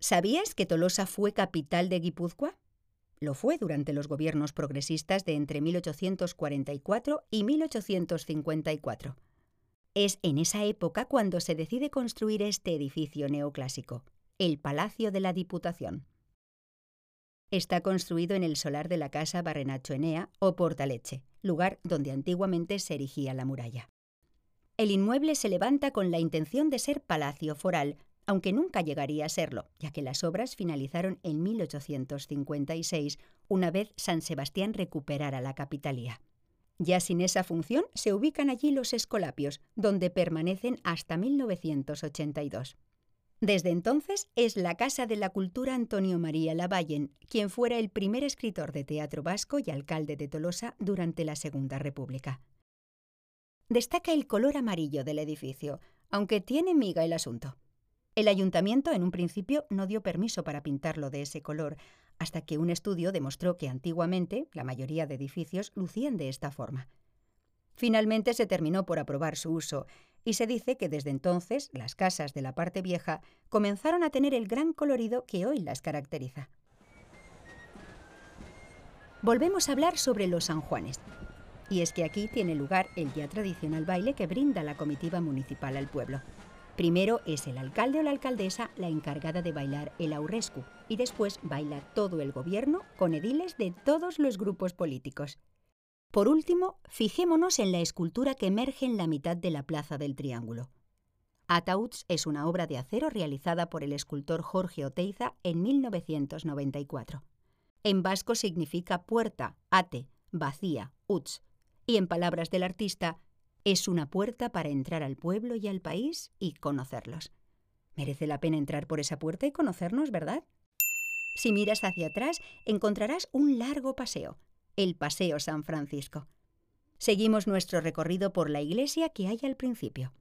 ¿Sabías que Tolosa fue capital de Guipúzcoa? Lo fue durante los gobiernos progresistas de entre 1844 y 1854. Es en esa época cuando se decide construir este edificio neoclásico, el Palacio de la Diputación. Está construido en el solar de la casa Barrenacho Enea o Portaleche, lugar donde antiguamente se erigía la muralla. El inmueble se levanta con la intención de ser palacio foral, aunque nunca llegaría a serlo, ya que las obras finalizaron en 1856, una vez San Sebastián recuperara la capitalía. Ya sin esa función, se ubican allí los escolapios, donde permanecen hasta 1982. Desde entonces es la Casa de la Cultura Antonio María Lavallen, quien fuera el primer escritor de teatro vasco y alcalde de Tolosa durante la Segunda República. Destaca el color amarillo del edificio, aunque tiene miga el asunto. El ayuntamiento en un principio no dio permiso para pintarlo de ese color, hasta que un estudio demostró que antiguamente la mayoría de edificios lucían de esta forma. Finalmente se terminó por aprobar su uso, y se dice que desde entonces las casas de la parte vieja comenzaron a tener el gran colorido que hoy las caracteriza. Volvemos a hablar sobre los San Juanes. Y es que aquí tiene lugar el ya tradicional baile que brinda la comitiva municipal al pueblo. Primero es el alcalde o la alcaldesa la encargada de bailar el aurrescu y después baila todo el gobierno con ediles de todos los grupos políticos. Por último, fijémonos en la escultura que emerge en la mitad de la Plaza del Triángulo. Atauts es una obra de acero realizada por el escultor Jorge Oteiza en 1994. En vasco significa puerta, ate, vacía, uts, y en palabras del artista, es una puerta para entrar al pueblo y al país y conocerlos. Merece la pena entrar por esa puerta y conocernos, ¿verdad? Si miras hacia atrás, encontrarás un largo paseo, el Paseo San Francisco. Seguimos nuestro recorrido por la iglesia que hay al principio.